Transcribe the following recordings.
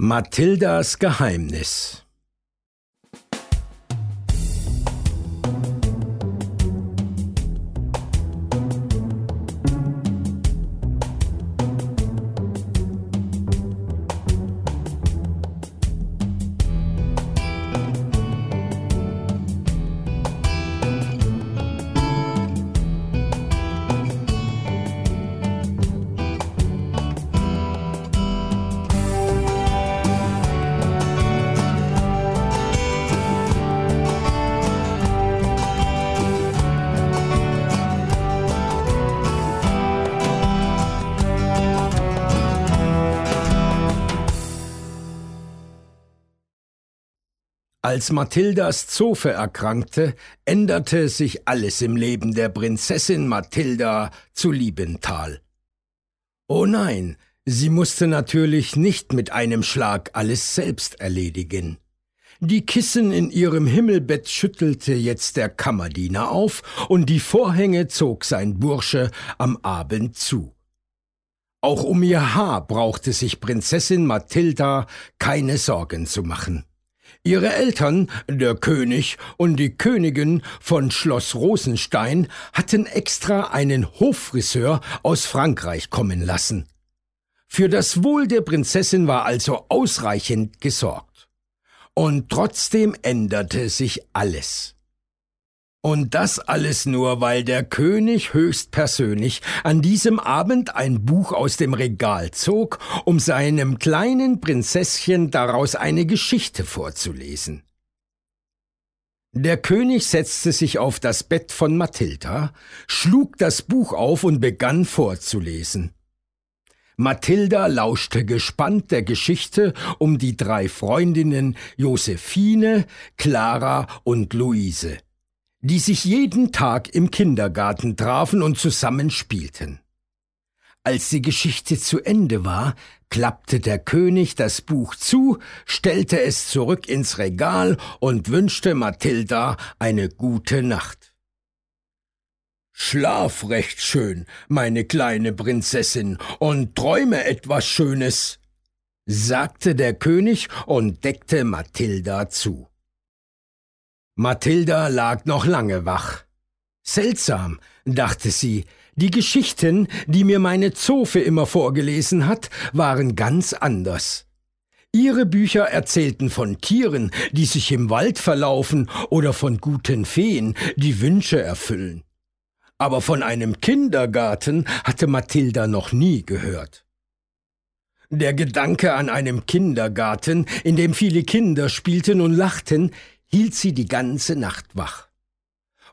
Mathildas Geheimnis Als Mathildas Zofe erkrankte, änderte sich alles im Leben der Prinzessin Mathilda zu Liebenthal. Oh nein, sie musste natürlich nicht mit einem Schlag alles selbst erledigen. Die Kissen in ihrem Himmelbett schüttelte jetzt der Kammerdiener auf, und die Vorhänge zog sein Bursche am Abend zu. Auch um ihr Haar brauchte sich Prinzessin Mathilda keine Sorgen zu machen. Ihre Eltern, der König und die Königin von Schloss Rosenstein, hatten extra einen Hoffriseur aus Frankreich kommen lassen. Für das Wohl der Prinzessin war also ausreichend gesorgt. Und trotzdem änderte sich alles. Und das alles nur, weil der König höchstpersönlich an diesem Abend ein Buch aus dem Regal zog, um seinem kleinen Prinzesschen daraus eine Geschichte vorzulesen. Der König setzte sich auf das Bett von Mathilda, schlug das Buch auf und begann vorzulesen. Mathilda lauschte gespannt der Geschichte um die drei Freundinnen Josephine, Clara und Luise die sich jeden Tag im Kindergarten trafen und zusammen spielten. Als die Geschichte zu Ende war, klappte der König das Buch zu, stellte es zurück ins Regal und wünschte Mathilda eine gute Nacht. Schlaf recht schön, meine kleine Prinzessin, und träume etwas Schönes, sagte der König und deckte Mathilda zu. Mathilda lag noch lange wach. Seltsam, dachte sie, die Geschichten, die mir meine Zofe immer vorgelesen hat, waren ganz anders. Ihre Bücher erzählten von Tieren, die sich im Wald verlaufen, oder von guten Feen, die Wünsche erfüllen. Aber von einem Kindergarten hatte Mathilda noch nie gehört. Der Gedanke an einem Kindergarten, in dem viele Kinder spielten und lachten, hielt sie die ganze Nacht wach.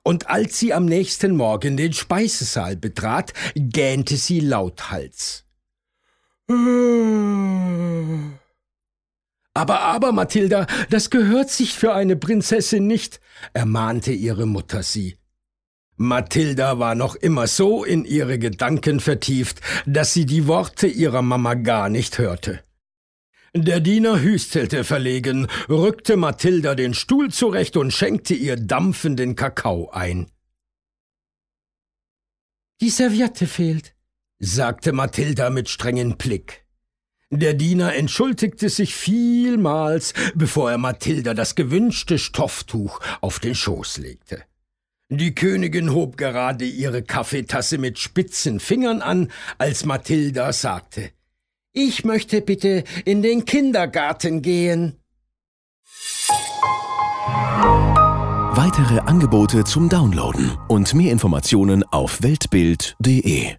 Und als sie am nächsten Morgen den Speisesaal betrat, gähnte sie lauthals. Aber, aber, Mathilda, das gehört sich für eine Prinzessin nicht, ermahnte ihre Mutter sie. Mathilda war noch immer so in ihre Gedanken vertieft, dass sie die Worte ihrer Mama gar nicht hörte. Der Diener hüstelte verlegen, rückte Mathilda den Stuhl zurecht und schenkte ihr dampfenden Kakao ein. Die Serviette fehlt, sagte Mathilda mit strengem Blick. Der Diener entschuldigte sich vielmals, bevor er Mathilda das gewünschte Stofftuch auf den Schoß legte. Die Königin hob gerade ihre Kaffeetasse mit spitzen Fingern an, als Mathilda sagte ich möchte bitte in den Kindergarten gehen. Weitere Angebote zum Downloaden und mehr Informationen auf weltbild.de